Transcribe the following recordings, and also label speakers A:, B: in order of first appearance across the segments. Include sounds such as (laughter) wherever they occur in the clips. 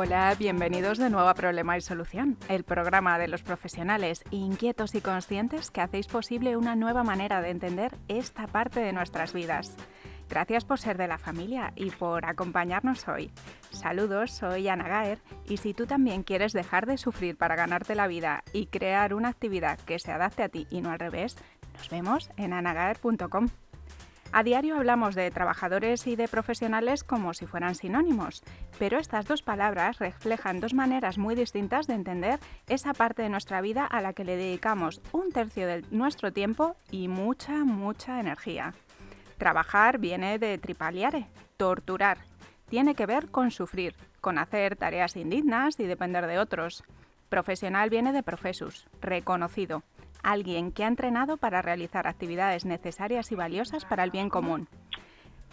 A: Hola, bienvenidos de nuevo a Problema y Solución, el programa de los profesionales inquietos y conscientes que hacéis posible una nueva manera de entender esta parte de nuestras vidas. Gracias por ser de la familia y por acompañarnos hoy. Saludos, soy Ana Gaer y si tú también quieres dejar de sufrir para ganarte la vida y crear una actividad que se adapte a ti y no al revés, nos vemos en anagaer.com. A diario hablamos de trabajadores y de profesionales como si fueran sinónimos, pero estas dos palabras reflejan dos maneras muy distintas de entender esa parte de nuestra vida a la que le dedicamos un tercio de nuestro tiempo y mucha, mucha energía. Trabajar viene de tripaliare, torturar. Tiene que ver con sufrir, con hacer tareas indignas y depender de otros. Profesional viene de profesus, reconocido alguien que ha entrenado para realizar actividades necesarias y valiosas para el bien común.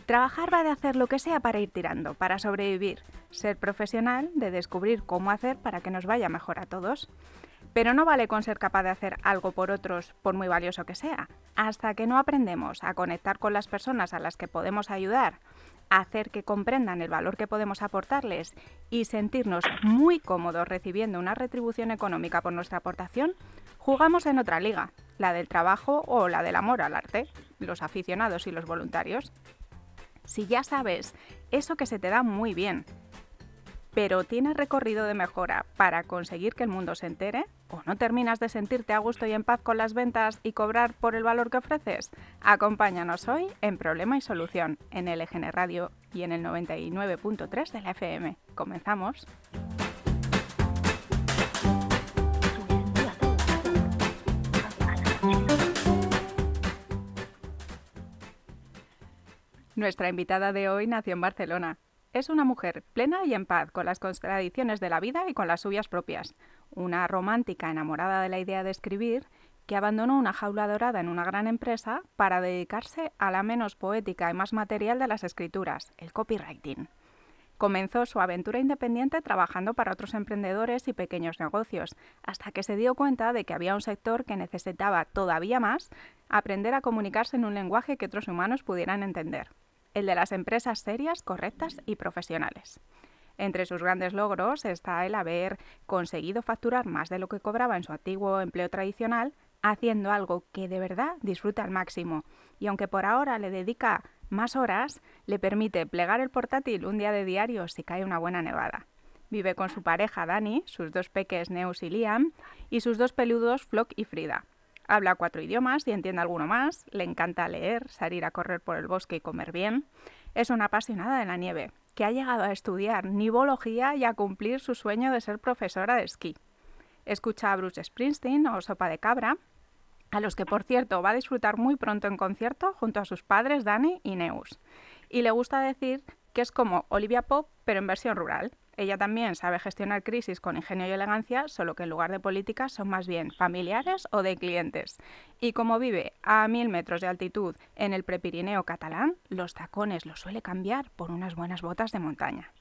A: Trabajar va de hacer lo que sea para ir tirando, para sobrevivir. Ser profesional de descubrir cómo hacer para que nos vaya mejor a todos. Pero no vale con ser capaz de hacer algo por otros, por muy valioso que sea. Hasta que no aprendemos a conectar con las personas a las que podemos ayudar, a hacer que comprendan el valor que podemos aportarles y sentirnos muy cómodos recibiendo una retribución económica por nuestra aportación, Jugamos en otra liga, la del trabajo o la del amor al arte, los aficionados y los voluntarios. Si ya sabes eso que se te da muy bien, pero tienes recorrido de mejora para conseguir que el mundo se entere, o no terminas de sentirte a gusto y en paz con las ventas y cobrar por el valor que ofreces, acompáñanos hoy en Problema y Solución en LGN Radio y en el 99.3 de la FM. Comenzamos. Nuestra invitada de hoy nació en Barcelona. Es una mujer plena y en paz con las contradicciones de la vida y con las suyas propias. Una romántica enamorada de la idea de escribir que abandonó una jaula dorada en una gran empresa para dedicarse a la menos poética y más material de las escrituras, el copywriting. Comenzó su aventura independiente trabajando para otros emprendedores y pequeños negocios, hasta que se dio cuenta de que había un sector que necesitaba todavía más aprender a comunicarse en un lenguaje que otros humanos pudieran entender el de las empresas serias, correctas y profesionales. Entre sus grandes logros está el haber conseguido facturar más de lo que cobraba en su antiguo empleo tradicional, haciendo algo que de verdad disfruta al máximo. Y aunque por ahora le dedica más horas, le permite plegar el portátil un día de diario si cae una buena nevada. Vive con su pareja Dani, sus dos peques Neus y Liam, y sus dos peludos Flock y Frida. Habla cuatro idiomas y entiende alguno más, le encanta leer, salir a correr por el bosque y comer bien. Es una apasionada de la nieve, que ha llegado a estudiar nivología y a cumplir su sueño de ser profesora de esquí. Escucha a Bruce Springsteen o Sopa de Cabra, a los que por cierto va a disfrutar muy pronto en concierto junto a sus padres Dani y Neus. Y le gusta decir que es como Olivia Pop, pero en versión rural. Ella también sabe gestionar crisis con ingenio y elegancia, solo que en lugar de políticas son más bien familiares o de clientes. Y como vive a mil metros de altitud en el prepirineo catalán, los tacones los suele cambiar por unas buenas botas de montaña.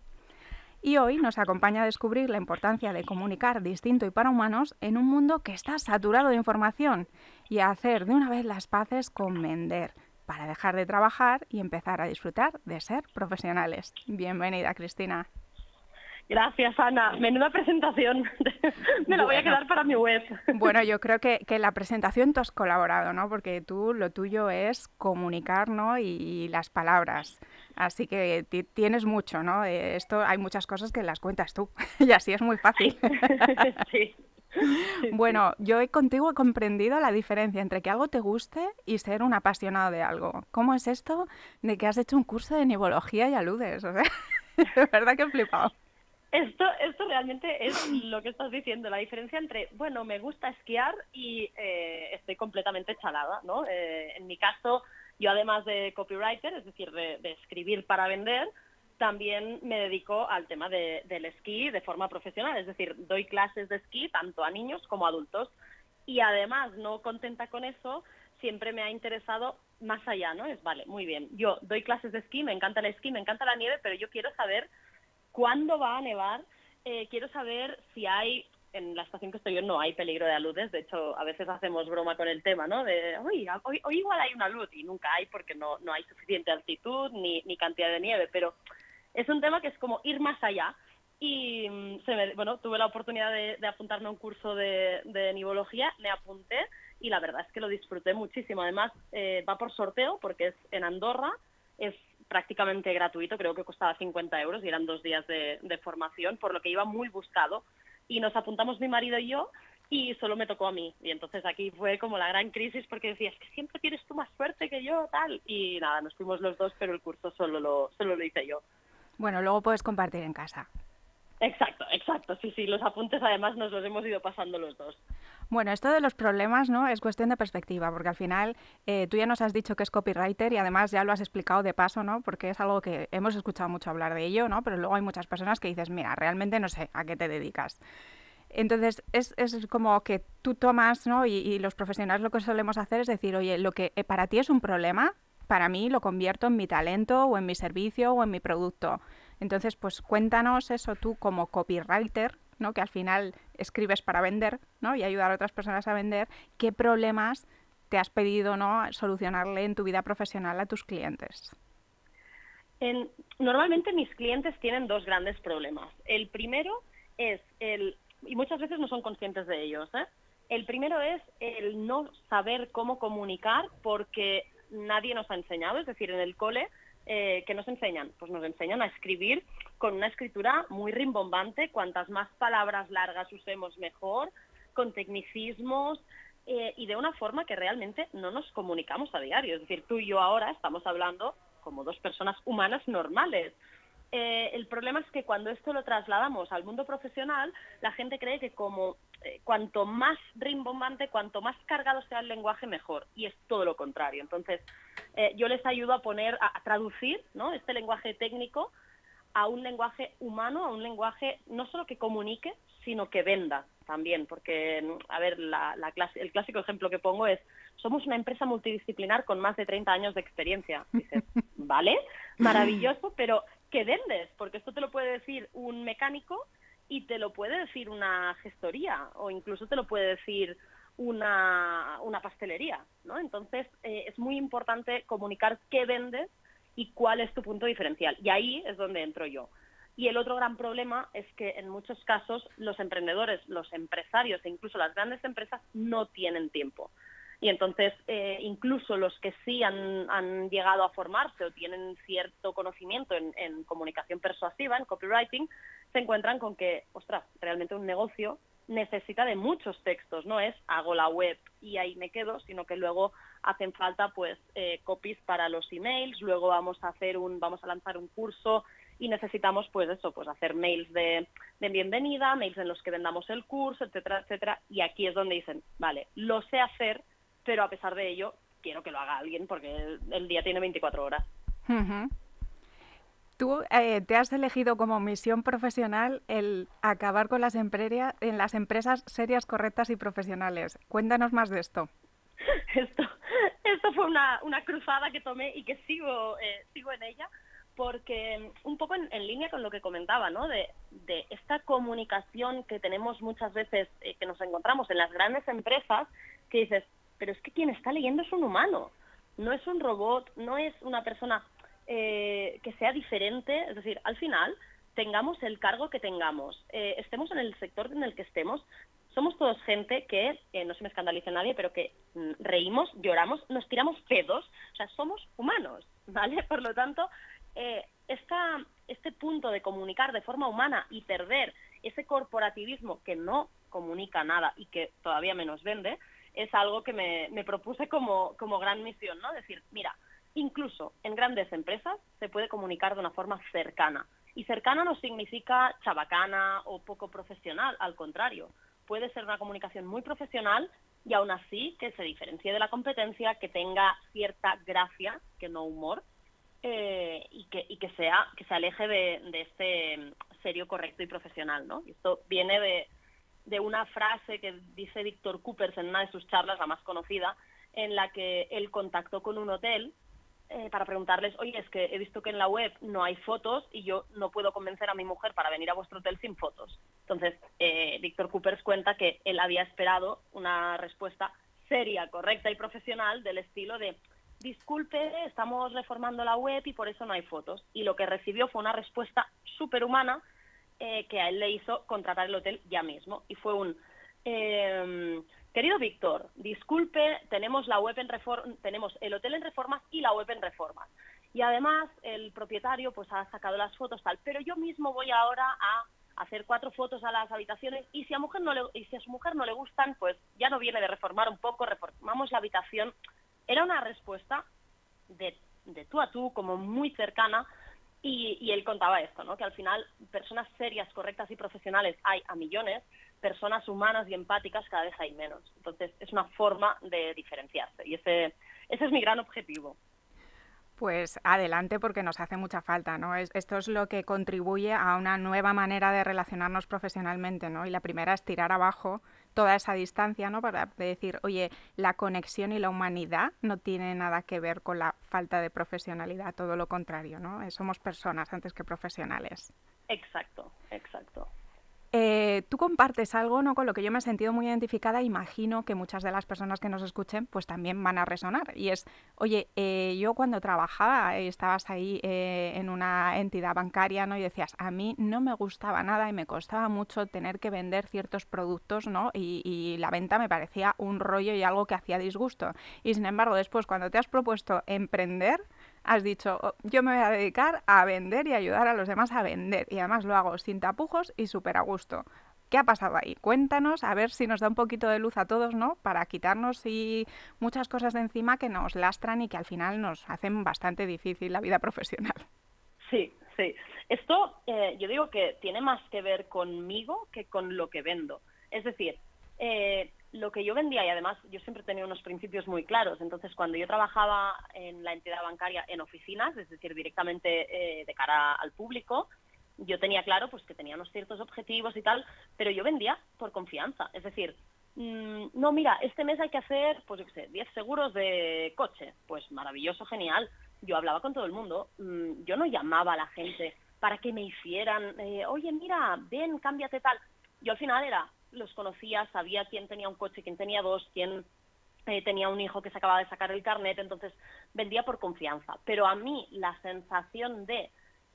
A: Y hoy nos acompaña a descubrir la importancia de comunicar distinto y para humanos en un mundo que está saturado de información y a hacer de una vez las paces con vender para dejar de trabajar y empezar a disfrutar de ser profesionales. Bienvenida, Cristina.
B: Gracias, Ana. Menuda presentación. (laughs) Me la voy a quedar para mi web.
A: Bueno, (laughs) yo creo que, que la presentación tú has colaborado, ¿no? Porque tú lo tuyo es comunicar, ¿no? Y, las palabras. Así que tienes mucho, ¿no? Eh, esto hay muchas cosas que las cuentas tú (laughs) y así es muy fácil.
B: sí.
A: Bueno, yo he contigo he comprendido la diferencia entre que algo te guste y ser un apasionado de algo. ¿Cómo es esto de que has hecho un curso de nivología y aludes? O sea, de verdad que he flipado.
B: Esto, esto realmente es lo que estás diciendo, la diferencia entre, bueno, me gusta esquiar y eh, estoy completamente chalada, ¿no? Eh, en mi caso, yo además de copywriter, es decir, de, escribir para vender, también me dedico al tema del esquí de forma profesional, es decir, doy clases de esquí tanto a niños como a adultos. Y además, no contenta con eso, siempre me ha interesado más allá, ¿no? Es, vale, muy bien, yo doy clases de esquí, me encanta el esquí, me encanta la nieve, pero yo quiero saber cuándo va a nevar. Eh, quiero saber si hay, en la estación que estoy yo no hay peligro de aludes, de hecho a veces hacemos broma con el tema, ¿no? De, hoy, hoy, igual hay una luz y nunca hay porque no, no hay suficiente altitud ni, ni cantidad de nieve, pero es un tema que es como ir más allá y mm, se bueno, tuve la oportunidad de, apuntarme a un curso de, de nivología, me apunté y la verdad es que lo disfruté muchísimo. Además, eh, va por sorteo porque es en Andorra, es prácticamente gratuito, creo que costaba 50 euros y eran dos días de, formación, por lo que iba muy buscado. Y nos apuntamos mi marido y yo y solo me tocó a mí. Y entonces aquí fue como la gran crisis porque decías que siempre tienes tú más suerte que yo, tal. Y nada, nos fuimos los dos, pero el curso solo lo, solo lo hice yo.
A: Bueno, luego puedes compartir en casa.
B: Exacto, exacto. Sí, sí, los apuntes además nos los hemos ido pasando los dos.
A: Bueno, esto de los problemas no es cuestión de perspectiva, porque al final eh, tú ya nos has dicho que es copywriter y además ya lo has explicado de paso, ¿no? Porque es algo que hemos escuchado mucho hablar de ello, ¿no? Pero luego hay muchas personas que dices, mira, realmente no sé a qué te dedicas. Entonces, es, es como que tú tomas, ¿no? Y, los profesionales lo que solemos hacer es decir, oye, lo que eh, para ti es un problema, para mí lo convierto en mi talento o en mi servicio o en mi producto. Entonces, pues cuéntanos eso tú como copywriter, ¿no? que al final escribes para vender ¿no? y ayudar a otras personas a vender, qué problemas te has pedido ¿no? solucionarle en tu vida profesional a tus clientes.
B: normalmente mis clientes tienen dos grandes problemas. El primero es el y muchas veces no son conscientes de ellos. ¿eh? El primero es el no saber cómo comunicar porque nadie nos ha enseñado, es decir, en el cole, eh, ¿qué nos enseñan? Pues nos enseñan a escribir con una escritura muy rimbombante, cuantas más palabras largas usemos mejor, con tecnicismos eh, y de una forma que realmente no nos comunicamos a diario. Es decir, tú y yo ahora estamos hablando como dos personas humanas normales. Eh, el problema es que cuando esto lo trasladamos al mundo profesional, la gente cree que como eh, cuanto más rimbombante, cuanto más cargado sea el lenguaje, mejor. Y es todo lo contrario. Entonces, eh, yo les ayudo a poner, a, traducir ¿no? este lenguaje técnico a un lenguaje humano, a un lenguaje no solo que comunique, sino que venda también, porque, a ver, la, el clásico ejemplo que pongo es, somos una empresa multidisciplinar con más de 30 años de experiencia. Dices, (laughs) vale, maravilloso, pero ¿qué vendes? Porque esto te lo puede decir un mecánico y te lo puede decir una gestoría o incluso te lo puede decir una, pastelería, ¿no? Entonces eh, es muy importante comunicar qué vendes y cuál es tu punto diferencial. Y ahí es donde entro yo. Y el otro gran problema es que en muchos casos los emprendedores, los empresarios e incluso las grandes empresas no tienen tiempo. Y entonces, eh, incluso los que sí han, llegado a formarse o tienen cierto conocimiento en, comunicación persuasiva, en copywriting, se encuentran con que, ostras, realmente un negocio necesita de muchos textos, no es hago la web y ahí me quedo, sino que luego hacen falta pues eh, copies para los emails, luego vamos a hacer un, vamos a lanzar un curso y necesitamos pues eso, pues hacer mails de, de, bienvenida, mails en los que vendamos el curso, etcétera, etcétera. Y aquí es donde dicen, vale, lo sé hacer, pero a pesar de ello, quiero que lo haga alguien porque el, día tiene 24 horas.
A: Tú eh, te has elegido como misión profesional el acabar con las, en las empresas serias, correctas y profesionales. Cuéntanos más de esto. (laughs)
B: Esto, esto fue una, cruzada que tomé y que sigo, eh, sigo en ella porque un poco en, línea con lo que comentaba, ¿no? De, esta comunicación que tenemos muchas veces, eh, que nos encontramos en las grandes empresas, que dices, pero es que quien está leyendo es un humano, no es un robot, no es una persona eh, que sea diferente, es decir, al final tengamos el cargo que tengamos, eh, estemos en el sector en el que estemos, somos todos gente que, eh, no se me escandalice nadie, pero que mm, reímos, lloramos, nos tiramos pedos, o sea, somos humanos, (laughs) ¿vale? Por lo tanto, esta, este punto de comunicar de forma humana y perder ese corporativismo que no comunica nada y que todavía menos vende, es algo que me, propuse como, como gran misión, ¿no? Decir, mira, incluso en grandes empresas se puede comunicar de una forma cercana. Y cercana no significa chabacana o poco profesional, al contrario. Puede ser una comunicación muy profesional y aún así que se diferencie de la competencia, que tenga cierta gracia, que no humor, eh, y, que, y que, sea, que se aleje de, de este serio, correcto y profesional. ¿no? Esto viene de, de una frase que dice Víctor Coopers en una de sus charlas, la más conocida, en la que él contactó con un hotel eh, para preguntarles, oye, es que he visto que en la web no hay fotos y yo no puedo convencer a mi mujer para venir a vuestro hotel sin fotos. Entonces, eh, Víctor Coopers cuenta que él había esperado una respuesta seria, correcta y profesional del estilo de, disculpe, estamos reformando la web y por eso no hay fotos. Y lo que recibió fue una respuesta superhumana eh, que a él le hizo contratar el hotel ya mismo. Y fue un, em, querido Víctor, disculpe, tenemos la web en reform, tenemos el hotel en reformas y la web en reformas. Y además el propietario pues ha sacado las fotos tal, pero yo mismo voy ahora a hacer cuatro fotos a las habitaciones y si a mujer no le, y si a su mujer no le gustan, pues ya no viene de reformar un poco, reformamos la habitación. Era una respuesta de, de tú a tú, como muy cercana, y, y, él contaba esto, ¿no? que al final personas serias, correctas y profesionales hay a millones, personas humanas y empáticas cada vez hay menos. Entonces es una forma de diferenciarse y ese, ese es mi gran objetivo.
A: Pues adelante porque nos hace mucha falta, ¿no? esto es lo que contribuye a una nueva manera de relacionarnos profesionalmente, ¿no? Y la primera es tirar abajo toda esa distancia, ¿no? Para decir, oye, la conexión y la humanidad no tiene nada que ver con la falta de profesionalidad, todo lo contrario, ¿no? Eh, somos personas antes que profesionales.
B: Exacto, exacto.
A: Eh, tú compartes algo ¿no? con lo que yo me he sentido muy identificada, imagino que muchas de las personas que nos escuchen pues también van a resonar. Y es, oye, eh, yo cuando trabajaba, estabas ahí eh, en una entidad bancaria ¿no? y decías, a mí no me gustaba nada y me costaba mucho tener que vender ciertos productos ¿no? y, y la venta me parecía un rollo y algo que hacía disgusto. Y sin embargo, después cuando te has propuesto emprender, has dicho, oh, yo me voy a dedicar a vender y ayudar a los demás a vender. Y además lo hago sin tapujos y súper a gusto. ¿Qué ha pasado ahí? Cuéntanos, a ver si nos da un poquito de luz a todos, ¿no? Para quitarnos y muchas cosas de encima que nos lastran y que al final nos hacen bastante difícil la vida (laughs) profesional.
B: Sí, sí. Esto eh, yo digo que tiene más que ver conmigo que con lo que vendo. Es decir, eh, lo que yo vendía y además yo siempre tenía unos principios muy claros. Entonces, cuando yo trabajaba en la entidad bancaria en oficinas, es decir, directamente eh, de cara al público, yo tenía claro pues que tenía unos ciertos objetivos y tal, pero yo vendía por confianza. Es decir, mm, no, mira, este mes hay que hacer, pues yo qué sé, 10 seguros de coche. Pues maravilloso, genial. Yo hablaba con todo el mundo. Mm, yo no llamaba a la gente para que me hicieran, eh, oye, mira, ven, cámbiate tal. Yo al final era, los conocía, sabía quién tenía un coche, quién tenía dos, quién eh, tenía un hijo que se acababa de sacar el carnet, entonces vendía por confianza. Pero a mí la sensación de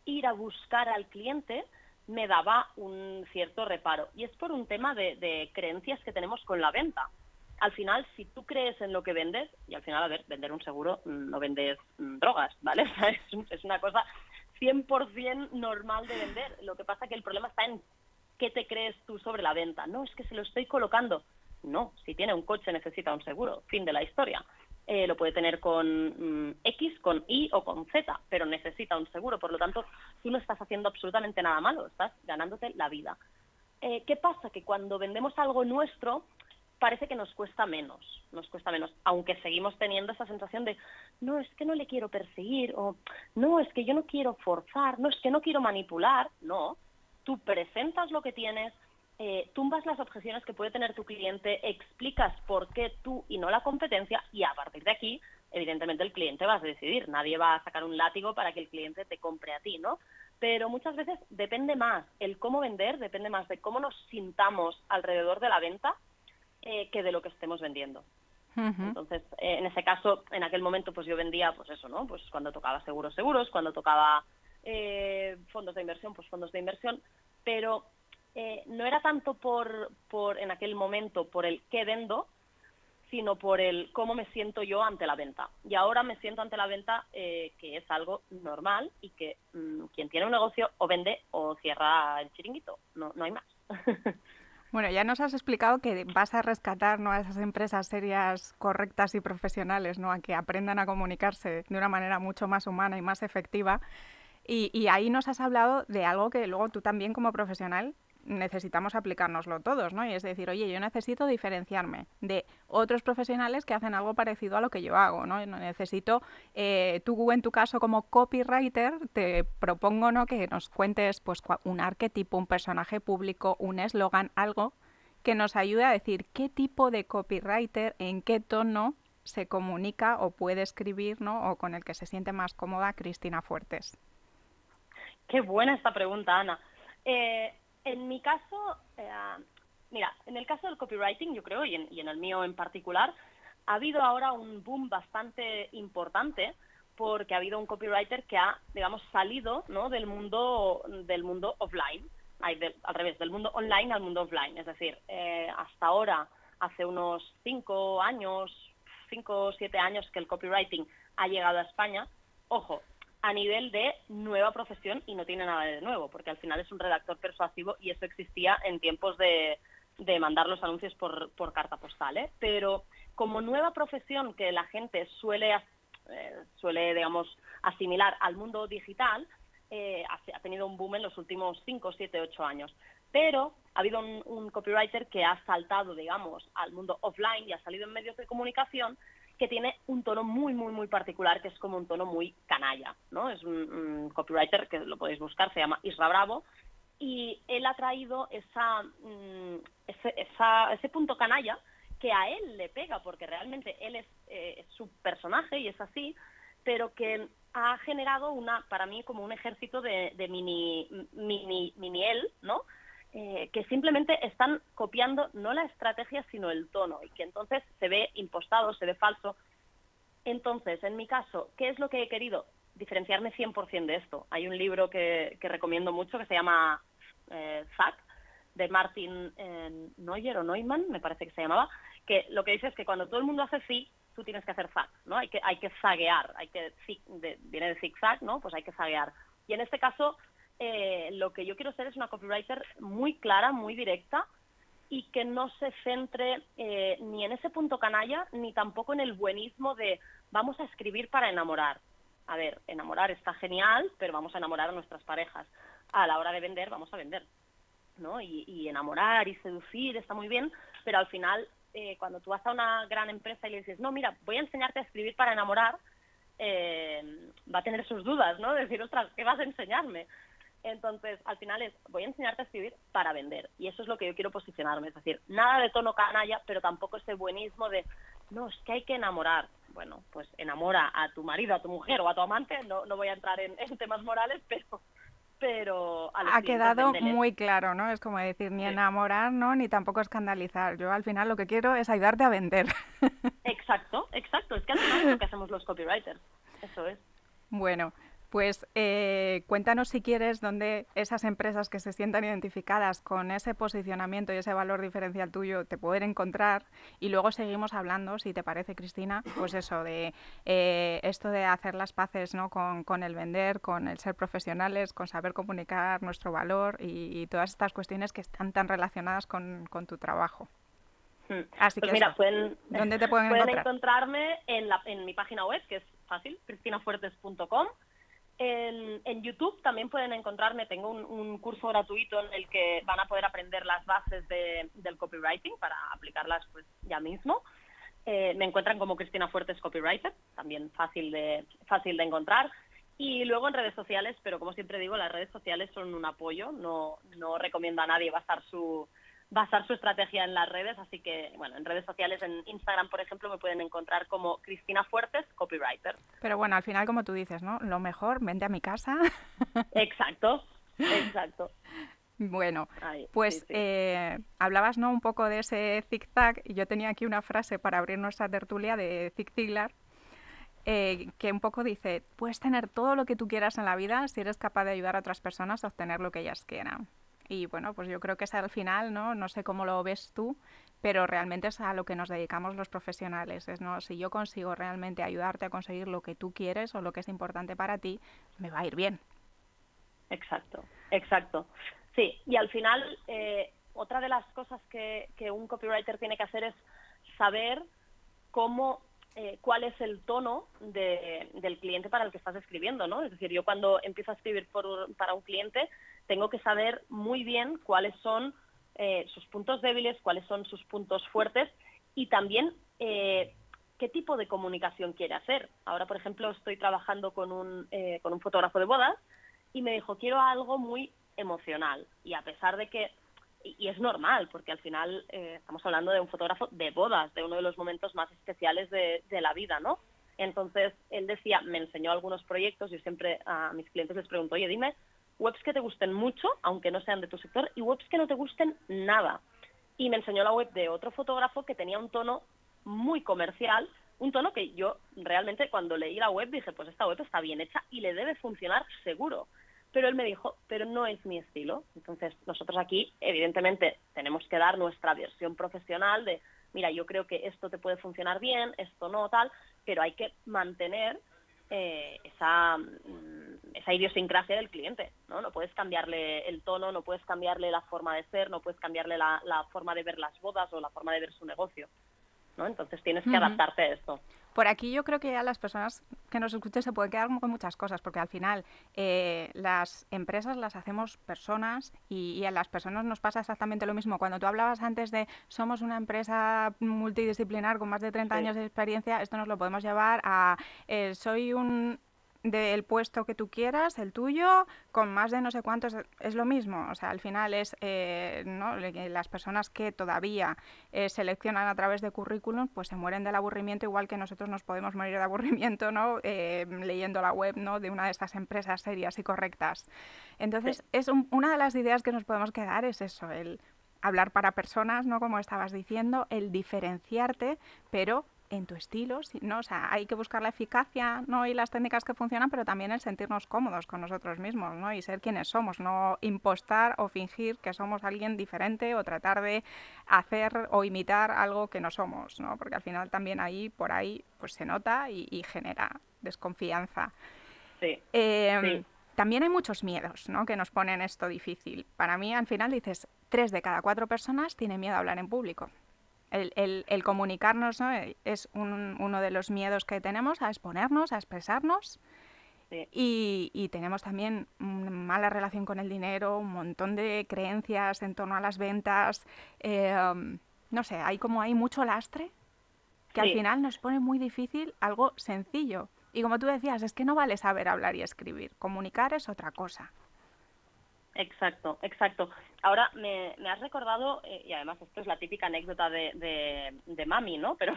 B: ir a buscar al cliente me daba un cierto reparo. Y es por un tema de, creencias que tenemos con la venta. Al final, si tú crees en lo que vendes, y al final, a ver, vender un seguro no vendes mm, drogas, ¿vale? (laughs) es una cosa 100% normal de vender. Lo que pasa que el problema está en ¿qué te crees tú sobre la venta? No, es que se lo estoy colocando. No, si tiene un coche necesita un seguro, fin de la historia. Eh, lo puede tener con mm, X, con Y o con Z, pero necesita un seguro. Por lo tanto, tú no estás haciendo absolutamente nada malo, estás ganándote la vida. Eh, ¿Qué pasa? Que cuando vendemos algo nuestro, parece que nos cuesta menos, nos cuesta menos, aunque seguimos teniendo esa sensación de, no, es que no le quiero perseguir, o no, es que yo no quiero forzar, no, es que no quiero manipular, no, tú presentas lo que tienes, eh, tumbas las objeciones que puede tener tu cliente, explicas por qué tú y no la competencia y a partir de aquí, evidentemente el cliente va a decidir. Nadie va a sacar un látigo para que el cliente te compre a ti, ¿no? Pero muchas veces depende más el cómo vender, depende más de cómo nos sintamos alrededor de la venta eh, que de lo que estemos vendiendo. Entonces, eh, en ese caso, en aquel momento, pues yo vendía, pues eso, ¿no? Pues cuando tocaba seguros, seguros, cuando tocaba eh, fondos de inversión, pues fondos de inversión, pero eh, no era tanto por, por, en aquel momento, por el qué vendo, sino por el cómo me siento yo ante la venta. Y ahora me siento ante la venta eh, que es algo normal y que mm, quien tiene un negocio o vende o cierra el chiringuito, no, no hay más. (laughs)
A: Bueno, ya nos has explicado que vas a rescatar ¿no? a esas empresas serias, correctas y profesionales, ¿no? a que aprendan a comunicarse de una manera mucho más humana y más efectiva. Y, ahí nos has hablado de algo que luego tú también como profesional necesitamos aplicárnoslo todos, ¿no? Y es decir, oye, yo necesito diferenciarme de otros profesionales que hacen algo parecido a lo que yo hago, ¿no? Necesito, eh, tú en tu caso como copywriter, te propongo, ¿no? Que nos cuentes, pues, un arquetipo, un personaje público, un eslogan, algo que nos ayude a decir qué tipo de copywriter, en qué tono se comunica o puede escribir, ¿no? O con el que se siente más cómoda Cristina Fuertes.
B: Qué buena esta pregunta, Ana. Eh, en mi caso, eh, mira, en el caso del copywriting, yo creo, y en, el mío en particular, ha habido ahora un boom bastante importante porque ha habido un copywriter que ha, digamos, salido del mundo del mundo offline al revés, del mundo online al mundo offline. Es decir, eh, hasta ahora, hace unos cinco años, cinco o siete años que el copywriting ha llegado a España, ojo, a nivel de nueva profesión y no tiene nada de nuevo, porque al final es un redactor persuasivo y eso existía en tiempos de, de mandar los anuncios por, por carta postal. ¿eh? Pero como nueva profesión que la gente suele, eh, suele digamos, asimilar al mundo digital, eh, ha, tenido un boom en los últimos 5, 7, 8 años. Pero ha habido un, un, copywriter que ha saltado, digamos, al mundo offline y ha salido en medios de comunicación que tiene un tono muy, muy, muy particular, que es como un tono muy canalla, ¿no? Es un, copywriter que lo podéis buscar, se llama Isra Bravo, y él ha traído esa, mm, ese, punto canalla que a él le pega, porque realmente él es, eh, su personaje y es así, pero que ha generado una, para mí, como un ejército de, de mini, mini, mini él, ¿no? Eh, que simplemente están copiando no la estrategia sino el tono y que entonces se ve impostado, se ve falso. Entonces, en mi caso, ¿qué es lo que he querido? Diferenciarme 100% de esto. Hay un libro que, recomiendo mucho que se llama eh, Zack, de Martin eh, Neuer o Neumann, me parece que se llamaba, que lo que dice es que cuando todo el mundo hace sí, tú tienes que hacer zack, ¿no? Hay que, hay que zaguear, hay que, viene de zigzag, ¿no? Pues hay que zaguear. Y en este caso, eh, lo que yo quiero ser es una copywriter muy clara, muy directa y que no se centre eh, ni en ese punto canalla ni tampoco en el buenismo de vamos a escribir para enamorar. A ver, enamorar está genial, pero vamos a enamorar a nuestras parejas. A la hora de vender, vamos a vender. ¿no? Y, enamorar y seducir está muy bien, pero al final, eh, cuando tú vas a una gran empresa y le dices, no, mira, voy a enseñarte a escribir para enamorar, va a tener sus dudas, ¿no? decir, ostras, ¿qué vas a enseñarme? Entonces, al final es, voy a enseñarte a escribir para vender. Y eso es lo que yo quiero posicionarme. Es decir, nada de tono canalla, pero tampoco ese buenismo de, no, es que hay que enamorar. Bueno, pues enamora a tu marido, a tu mujer o a tu amante. No, no voy a entrar en, temas morales, pero... pero
A: ha quedado muy claro, ¿no? Es como decir, ni enamorar, ¿no? Ni tampoco escandalizar. Yo al final lo que quiero es ayudarte a vender.
B: Exacto, exacto. Es que al final es lo que hacemos los copywriters. Eso es. (laughs)
A: Bueno, pues eh, cuéntanos si quieres dónde esas empresas que se sientan identificadas con ese posicionamiento y ese valor diferencial tuyo te pueden encontrar y luego seguimos hablando, si te parece Cristina, pues eso de eh, esto de hacer las paces ¿no? con, el vender, con el ser profesionales, con saber comunicar nuestro valor y, todas estas cuestiones que están tan relacionadas con, tu trabajo.
B: Hmm. Así pues que mira, pueden, ¿dónde te pueden, pueden encontrarme en, la, en mi página web, que es fácil, cristinafuertes.com en, YouTube también pueden encontrarme, tengo un, curso gratuito en el que van a poder aprender las bases del copywriting para aplicarlas pues ya mismo. Eh, me encuentran como Cristina Fuertes Copywriter, también fácil de, fácil de encontrar. Y luego en redes sociales, pero como siempre digo, las redes sociales son un apoyo, no, no recomiendo a nadie basar su, basar su estrategia en las redes, así que, bueno, en redes sociales, en Instagram, por ejemplo, me pueden encontrar como Cristina Fuertes, copywriter.
A: Pero bueno, al final, como tú dices, ¿no? Lo mejor, vente a mi casa. (laughs)
B: Exacto, exacto.
A: Bueno, pues Eh, hablabas ¿no? un poco de ese zigzag y yo tenía aquí una frase para abrir nuestra tertulia de Zig Ziglar eh, que un poco dice, puedes tener todo lo que tú quieras en la vida si eres capaz de ayudar a otras personas a obtener lo que ellas quieran. Y bueno, pues yo creo que es al final, ¿no? No sé cómo lo ves tú, pero realmente es a lo que nos dedicamos los profesionales. Es, ¿no? Si yo consigo realmente ayudarte a conseguir lo que tú quieres o lo que es importante para ti, me va a ir bien.
B: Exacto, exacto. Sí, y al final, eh, otra de las cosas que, que un copywriter tiene que hacer es saber cómo eh, cuál es el tono de, del cliente para el que estás escribiendo, ¿no? Es decir, yo cuando empiezo a escribir para un cliente tengo que saber muy bien cuáles son eh, sus puntos débiles, cuáles son sus puntos fuertes y también eh, qué tipo de comunicación quiere hacer. Ahora, por ejemplo, estoy trabajando con un, eh, con un fotógrafo de bodas y me dijo, quiero algo muy emocional. Y a pesar de que, y, es normal, porque al final estamos hablando de un fotógrafo de bodas, de uno de los momentos más especiales de, la vida, ¿no? Entonces, él decía, me enseñó algunos proyectos, yo siempre a mis clientes les pregunto, oye, dime webs que te gusten mucho, aunque no sean de tu sector, y webs que no te gusten nada. Y me enseñó la web de otro fotógrafo que tenía un tono muy comercial, un tono que yo realmente cuando leí la web dije, pues esta web está bien hecha y le debe funcionar seguro. pero él me dijo, pero no es mi estilo. Entonces, nosotros aquí, evidentemente, tenemos que dar nuestra versión profesional de, mira, yo creo que esto te puede funcionar bien, esto no, tal, pero hay que mantener eh, esa, mm, esa idiosincrasia del cliente, ¿no? No puedes cambiarle el tono, no puedes cambiarle la forma de ser, no puedes cambiarle la, la forma de ver las bodas o la forma de ver su negocio. Entonces tienes que adaptarte a esto.
A: Por aquí yo creo que ya las personas que nos escuchen se pueden quedar con muchas cosas, porque al final eh, las empresas las hacemos personas y, a las personas nos pasa exactamente lo mismo. Cuando tú hablabas antes de somos una empresa multidisciplinar con más de 30 años de experiencia, esto nos lo podemos llevar a eh, soy un del puesto que tú quieras, el tuyo, con más de no sé cuántos, es lo mismo. O sea, al final es eh, ¿no? las personas que todavía eh, seleccionan a través de currículum, pues se mueren del aburrimiento, igual que nosotros nos podemos morir de aburrimiento, ¿no? Eh, leyendo la web, ¿no? De una de estas empresas serias y correctas. Entonces, es una de las ideas que nos podemos quedar es eso, el hablar para personas, ¿no? Como estabas diciendo, el diferenciarte, pero en tu estilo, ¿no? O sea, hay que buscar la eficacia, ¿no? Y las técnicas que funcionan, pero también el sentirnos cómodos con nosotros mismos, ¿no? Y ser quienes somos, no impostar o fingir que somos alguien diferente o tratar de hacer o imitar algo que no somos, ¿no? Porque al final también ahí, por ahí, pues se nota y, genera desconfianza.
B: Sí.
A: Em, también hay muchos miedos, ¿no? Que nos ponen esto difícil. Para mí, al final, dices, tres de cada cuatro personas tienen miedo a hablar en público el, comunicarnos es uno de los miedos que tenemos a exponernos, a expresarnos. Y, tenemos también una mala relación con el dinero, un montón de creencias en torno a las ventas. Em, no sé, hay como hay mucho lastre que al final nos pone muy difícil algo sencillo. Y como tú decías, es que no vale saber hablar y escribir. Comunicar es otra cosa.
B: Exacto, exacto. Ahora me, has recordado, eh, y además esto es la típica anécdota de, de, mami, ¿no? Pero,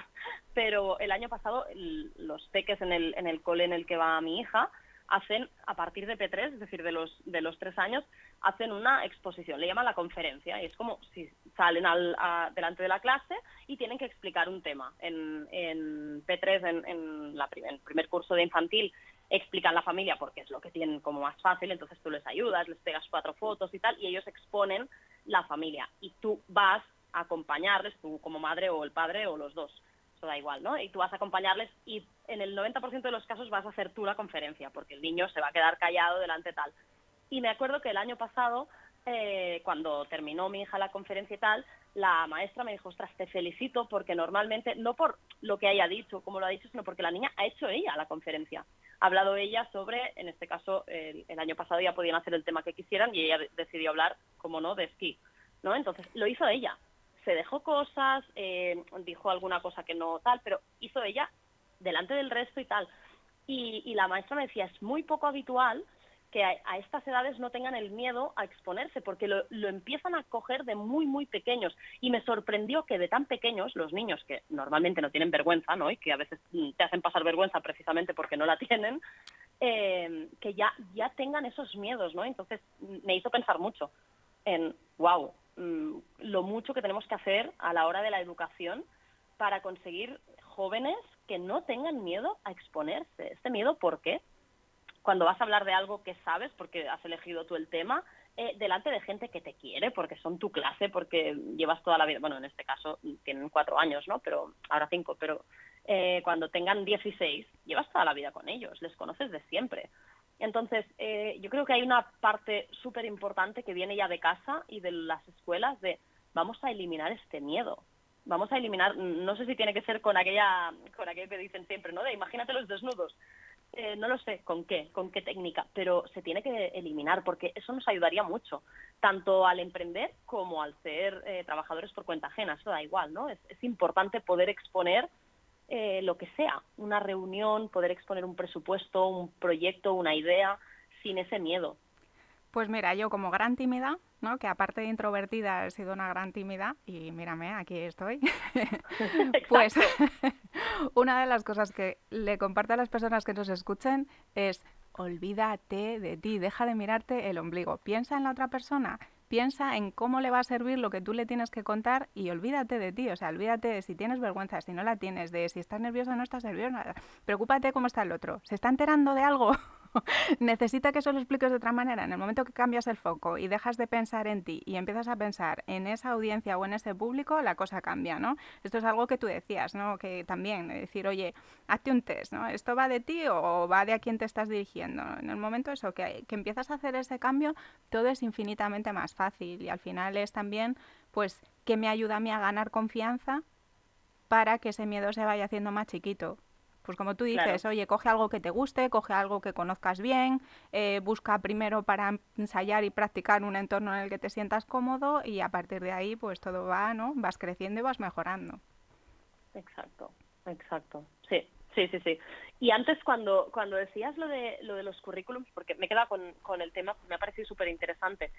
B: pero el año pasado los peques en el, en el cole en el que va mi hija hacen, a partir de P3, es decir, de los, de los tres años, hacen una exposición, le llaman la conferencia, y es como si salen al, delante de la clase y tienen que explicar un tema. En, en P3, en, en la el primer curso de infantil, explican la familia porque es lo que tienen como más fácil, entonces tú les ayudas, les pegas cuatro fotos y tal, y ellos exponen la familia. Y tú vas a acompañarles, tú como madre o el padre o los dos, eso da igual, ¿no? Y tú vas a acompañarles y en el 90% de los casos vas a hacer tú la conferencia, porque el niño se va a quedar callado delante tal. Y me acuerdo que el año pasado, eh, cuando terminó mi hija la conferencia y tal, la maestra me dijo, ostras, te felicito porque normalmente, no por lo que haya dicho, como lo ha dicho, sino porque la niña ha hecho ella la conferencia ha hablado ella sobre, en este caso, el, año pasado ya podían hacer el tema que quisieran y ella decidió hablar, como no, de esquí, ¿no? Entonces, lo hizo ella. Se dejó cosas, eh, dijo alguna cosa que no tal, pero hizo ella delante del resto y tal. Y, y la maestra me decía, es muy poco habitual que a, estas edades no tengan el miedo a exponerse, porque lo, empiezan a coger de muy, muy pequeños. Y me sorprendió que de tan pequeños, los niños que normalmente no tienen vergüenza, ¿no? Y que a veces te hacen pasar vergüenza precisamente porque no la (laughs) tienen, eh, que ya, ya tengan esos miedos, ¿no? Entonces me hizo pensar mucho en, wow, mm, lo mucho que tenemos que hacer a la hora de la educación para conseguir jóvenes que no tengan miedo a exponerse. ¿Este miedo por qué? Cuando vas a hablar de algo que sabes, porque has elegido tú el tema, eh, delante de gente que te quiere, porque son tu clase, porque llevas toda la vida, bueno, en este caso tienen cuatro años, ¿no? Pero ahora cinco, pero eh, cuando tengan 16, llevas toda la vida con ellos, les conoces de siempre. Entonces, eh, yo creo que hay una parte súper importante que viene ya de casa y de las escuelas de vamos a eliminar este miedo. Vamos a eliminar, no sé si tiene que ser con aquella, con aquello que dicen siempre, ¿no? De imagínate los desnudos. Eh, no lo sé con qué, con qué técnica, pero se tiene que eliminar porque eso nos ayudaría mucho, tanto al emprender como al ser eh, trabajadores por cuenta ajena, eso da igual, ¿no? Es, importante poder exponer eh, lo que sea, una reunión, poder exponer un presupuesto, un proyecto, una idea, sin ese miedo.
A: Pues mira, yo como gran tímida, ¿no? que aparte de introvertida he sido una gran tímida y mírame, aquí estoy. (laughs) pues (laughs) una de las cosas que le comparto a las personas que nos escuchen es olvídate de ti, deja de mirarte el ombligo, piensa en la otra persona, piensa en cómo le va a servir lo que tú le tienes que contar y olvídate de ti, o sea, olvídate de si tienes vergüenza, si no la tienes, de si estás nerviosa o no estás nerviosa, preocúpate cómo está el otro, ¿se está enterando de algo? (laughs) (laughs) necesita que eso lo expliques de otra manera. En el momento que cambias el foco y dejas de pensar en ti y empiezas a pensar en esa audiencia o en ese público, la cosa cambia, ¿no? Esto es algo que tú decías, ¿no? Que también, decir, oye, hazte un test, ¿no? ¿Esto va de ti o va de a quién te estás dirigiendo? En el momento eso, que, que empiezas a hacer ese cambio, todo es infinitamente más fácil y al final es también, pues, que me ayuda a mí a ganar confianza para que ese miedo se vaya haciendo más chiquito. Pues como tú dices, oye, coge algo que te guste, coge algo que conozcas bien, eh, busca primero para ensayar y practicar un entorno en el que te sientas cómodo y a partir de ahí pues todo va, ¿no? Vas creciendo y vas mejorando.
B: Exacto, exacto. Sí, sí, sí, sí. Y antes cuando, cuando decías lo de, lo de los currículums, porque me he quedado con, con el tema, me ha parecido súper interesante,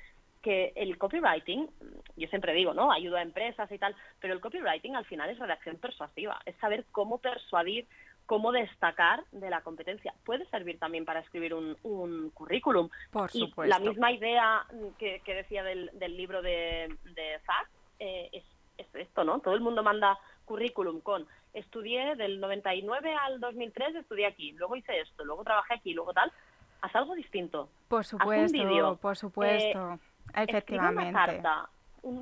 B: que el copywriting, yo siempre digo, ¿no? Ayuda a empresas y tal, pero el copywriting al final es redacción persuasiva, es saber cómo persuadir cómo destacar de la competencia. Puede servir también para escribir un, currículum.
A: Por
B: supuesto. Y la misma idea que, decía del, libro de, de Zach eh, es, esto, ¿no? Todo el mundo manda currículum con estudié del 99 al 2003, estudié aquí, luego hice esto, luego trabajé aquí, luego tal. Haz algo distinto.
A: Por supuesto, por supuesto. Eh, Efectivamente.
B: Una carta,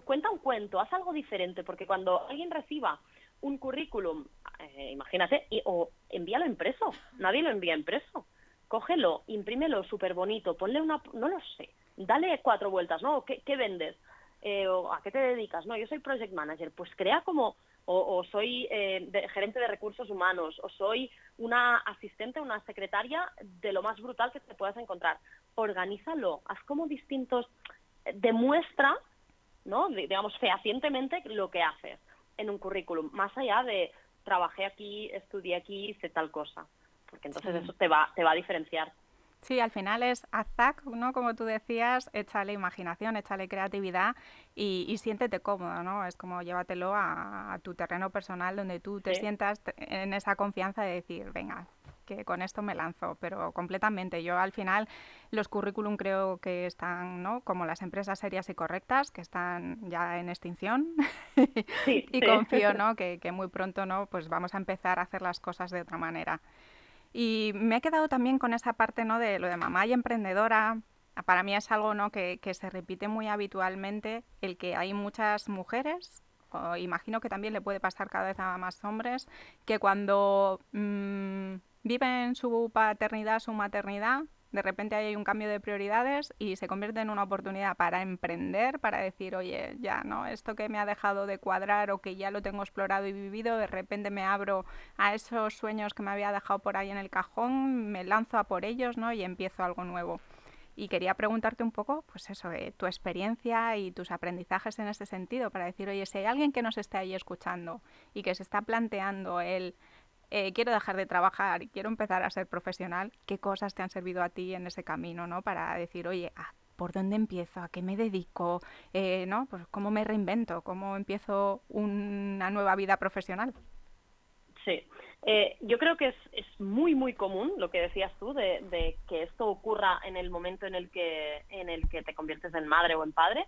B: cuenta un cuento, haz algo diferente, porque cuando alguien reciba un currículum, eh, imagínate, y, o envíalo impreso, nadie lo envía impreso. Cógelo, imprímelo súper bonito, ponle una, no lo sé, dale cuatro vueltas, ¿no? ¿Qué, vendes? Eh, o ¿A qué te dedicas? No, yo soy project manager, pues crea como, o, soy eh, gerente de recursos humanos, o soy una asistente, una secretaria de lo más brutal que te puedas encontrar. Organízalo, haz como distintos, demuestra, ¿no? digamos, fehacientemente lo que haces en un currículum, más allá de trabajé aquí, estudié aquí, hice tal cosa, porque entonces eso te va, te va a diferenciar.
A: Sí, al final es azac, ¿no? Como tú decías, échale imaginación, échale creatividad y, siéntete cómodo, ¿no? Es como llévatelo a, tu terreno personal donde tú te sientas en esa confianza de decir, venga, que con esto me lanzo, pero completamente. Yo al final los currículum creo que están, ¿no? Como las empresas serias y correctas, que están ya en extinción. (laughs) y confío, ¿no? Que, que, muy pronto, ¿no? Pues vamos a empezar a hacer las cosas de otra manera. Y me he quedado también con esa parte, ¿no? De lo de mamá y emprendedora. Para mí es algo, ¿no? Que, que se repite muy habitualmente, el que hay muchas mujeres o imagino que también le puede pasar cada vez a más hombres, que cuando mm, viven su paternidad, su maternidad, de repente hay un cambio de prioridades y se convierte en una oportunidad para emprender, para decir, oye, ya, ¿no? Esto que me ha dejado de cuadrar o que ya lo tengo explorado y vivido, de repente me abro a esos sueños que me había dejado por ahí en el cajón, me lanzo a por ellos, ¿no? Y empiezo algo nuevo. Y quería preguntarte un poco, pues eso, eh, tu experiencia y tus aprendizajes en ese sentido, para decir, oye, si hay alguien que nos esté ahí escuchando y que se está planteando el eh, quiero dejar de trabajar y quiero empezar a ser profesional, ¿qué cosas te han servido a ti en ese camino, ¿no? Para decir, oye, ¿por dónde empiezo? ¿A qué me dedico? Eh, ¿no? Pues cómo me reinvento, cómo empiezo una nueva vida profesional.
B: Sí, eh, yo creo que es, es, muy, muy común lo que decías tú de, de, que esto ocurra en el momento en el, que, en el que te conviertes en madre o en padre.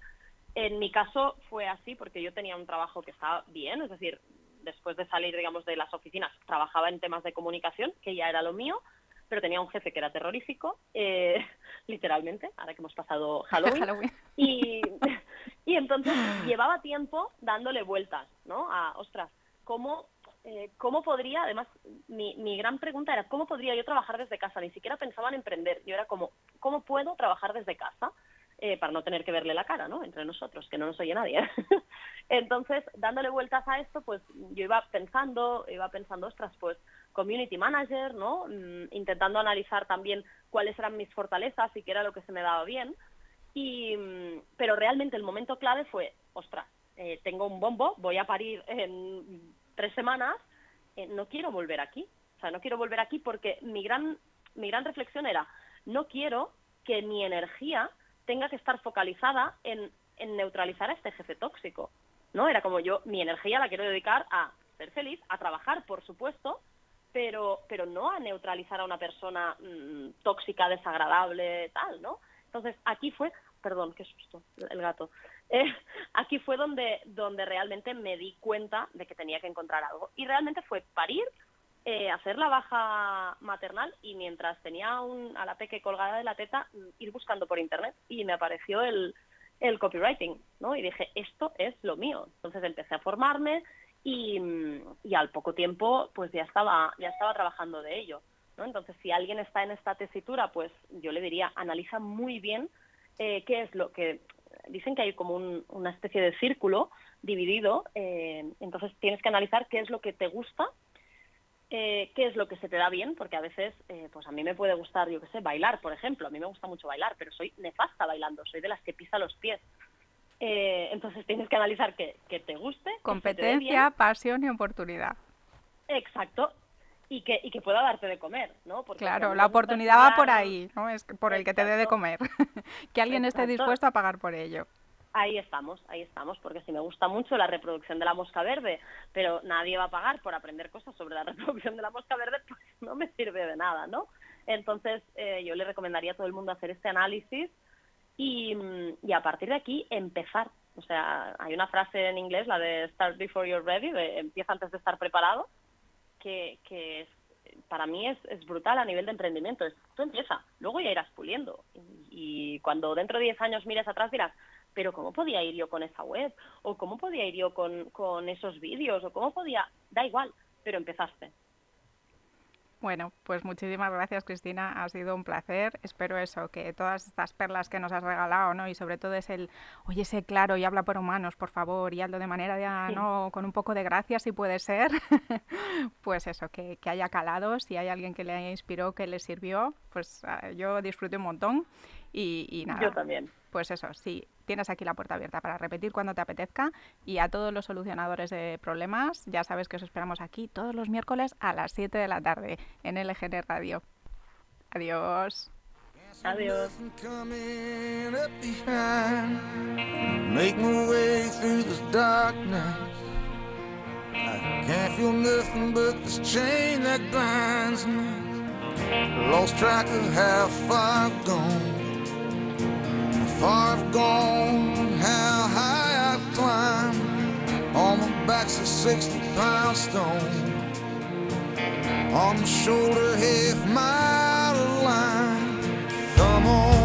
B: En mi caso fue así porque yo tenía un trabajo que estaba bien, es decir, después de salir, digamos, de las oficinas, trabajaba en temas de comunicación, que ya era lo mío, pero tenía un jefe que era terrorífico, eh, (laughs) literalmente, ahora que hemos pasado Halloween. (laughs) Y, (laughs) y entonces llevaba tiempo dándole vueltas, ¿no? A, ostras, ¿cómo, eh, ¿cómo podría, además, mi, mi gran pregunta era, ¿cómo podría yo trabajar desde casa? Ni siquiera pensaba en emprender. Yo era como, ¿cómo puedo trabajar desde casa? Eh, para no tener que verle la cara, ¿no? Entre nosotros, que no nos oye nadie. (laughs) Entonces, dándole vueltas a esto, pues yo iba pensando, iba pensando, ostras, pues community manager, ¿no? Mm, intentando analizar también cuáles eran mis fortalezas y qué era lo que se me daba bien. Y, mm, pero realmente el momento clave fue, ostras, eh, tengo un bombo, voy a parir en tres semanas, eh, no quiero volver aquí. O sea, no quiero volver aquí porque mi gran, mi gran reflexión era, no quiero que mi energía tenga que estar focalizada en, en neutralizar a este jefe tóxico. ¿no? Era como yo, mi energía la quiero dedicar a ser feliz, a trabajar, por supuesto, pero, pero no a neutralizar a una persona mm, tóxica, desagradable, tal, ¿no? Entonces, aquí fue, perdón, qué susto, el gato. (laughs) Eh, aquí fue donde, donde realmente me di cuenta de que tenía que encontrar algo. Y realmente fue parir eh, hacer la baja maternal y mientras tenía un, a la peque colgada de la teta, ir buscando por internet y me apareció el, el copywriting, ¿no? Y dije, esto es lo mío. Entonces empecé a formarme y, y, al poco tiempo pues ya estaba, ya estaba trabajando de ello. ¿no? Entonces, si alguien está en esta tesitura, pues yo le diría, analiza muy bien eh, qué es lo que... Dicen que hay como un, una especie de círculo dividido, eh, entonces tienes que analizar qué es lo que te gusta, eh, qué es lo que se te da bien, porque a veces, eh, pues a mí me puede gustar, yo qué sé, bailar, por ejemplo, a mí me gusta mucho bailar, pero soy nefasta bailando, soy de las que pisa los pies. Eh, entonces tienes que analizar que, que te guste.
A: Competencia, pasión y oportunidad.
B: Exacto. Y que, y que pueda darte de comer, ¿no?
A: Porque claro, la oportunidad va por ahí, ¿no? Es por el que te dé de comer. (laughs) que alguien esté dispuesto a pagar por ello
B: ahí estamos, ahí estamos, porque si me gusta mucho la reproducción de la mosca verde, pero nadie va a pagar por aprender cosas sobre la (laughs) reproducción de la mosca verde, pues no me sirve de nada, ¿no? Entonces eh, yo le recomendaría a todo el mundo hacer este análisis y, y, a partir de aquí empezar. O sea, hay una frase en inglés, la de start before you're ready, de empieza antes de estar preparado, que, que es, para mí es, es, brutal a nivel de emprendimiento. Es, tú empieza, luego ya irás puliendo. Y, y cuando dentro de 10 años mires atrás dirás, pero ¿cómo podía ir yo con esa web? ¿O cómo podía ir yo con, con esos vídeos? ¿O cómo podía...? Da igual, pero empezaste.
A: Bueno, pues muchísimas gracias Cristina, ha sido un placer. Espero eso, que todas estas perlas que nos has regalado, ¿no? Y sobre todo es el, oye, sé claro y habla por humanos, por favor, y hazlo de manera ya, ¿no? Con un poco de gracia, si puede ser. (laughs) pues eso, que, que, haya calado, si hay alguien que le inspiró, que le sirvió, pues uh, yo disfruté un montón. Y, y nada.
B: Yo también
A: pues eso, sí, tienes aquí la puerta abierta para repetir cuando te apetezca y a todos los solucionadores de problemas, ya sabes que os esperamos aquí todos los miércoles a las 7 de la tarde en LGN Radio. Adiós.
B: Adiós. far I've gone, how high I've climbed. On my back's a 60 pound stone. On the shoulder, half mile of line. Come on.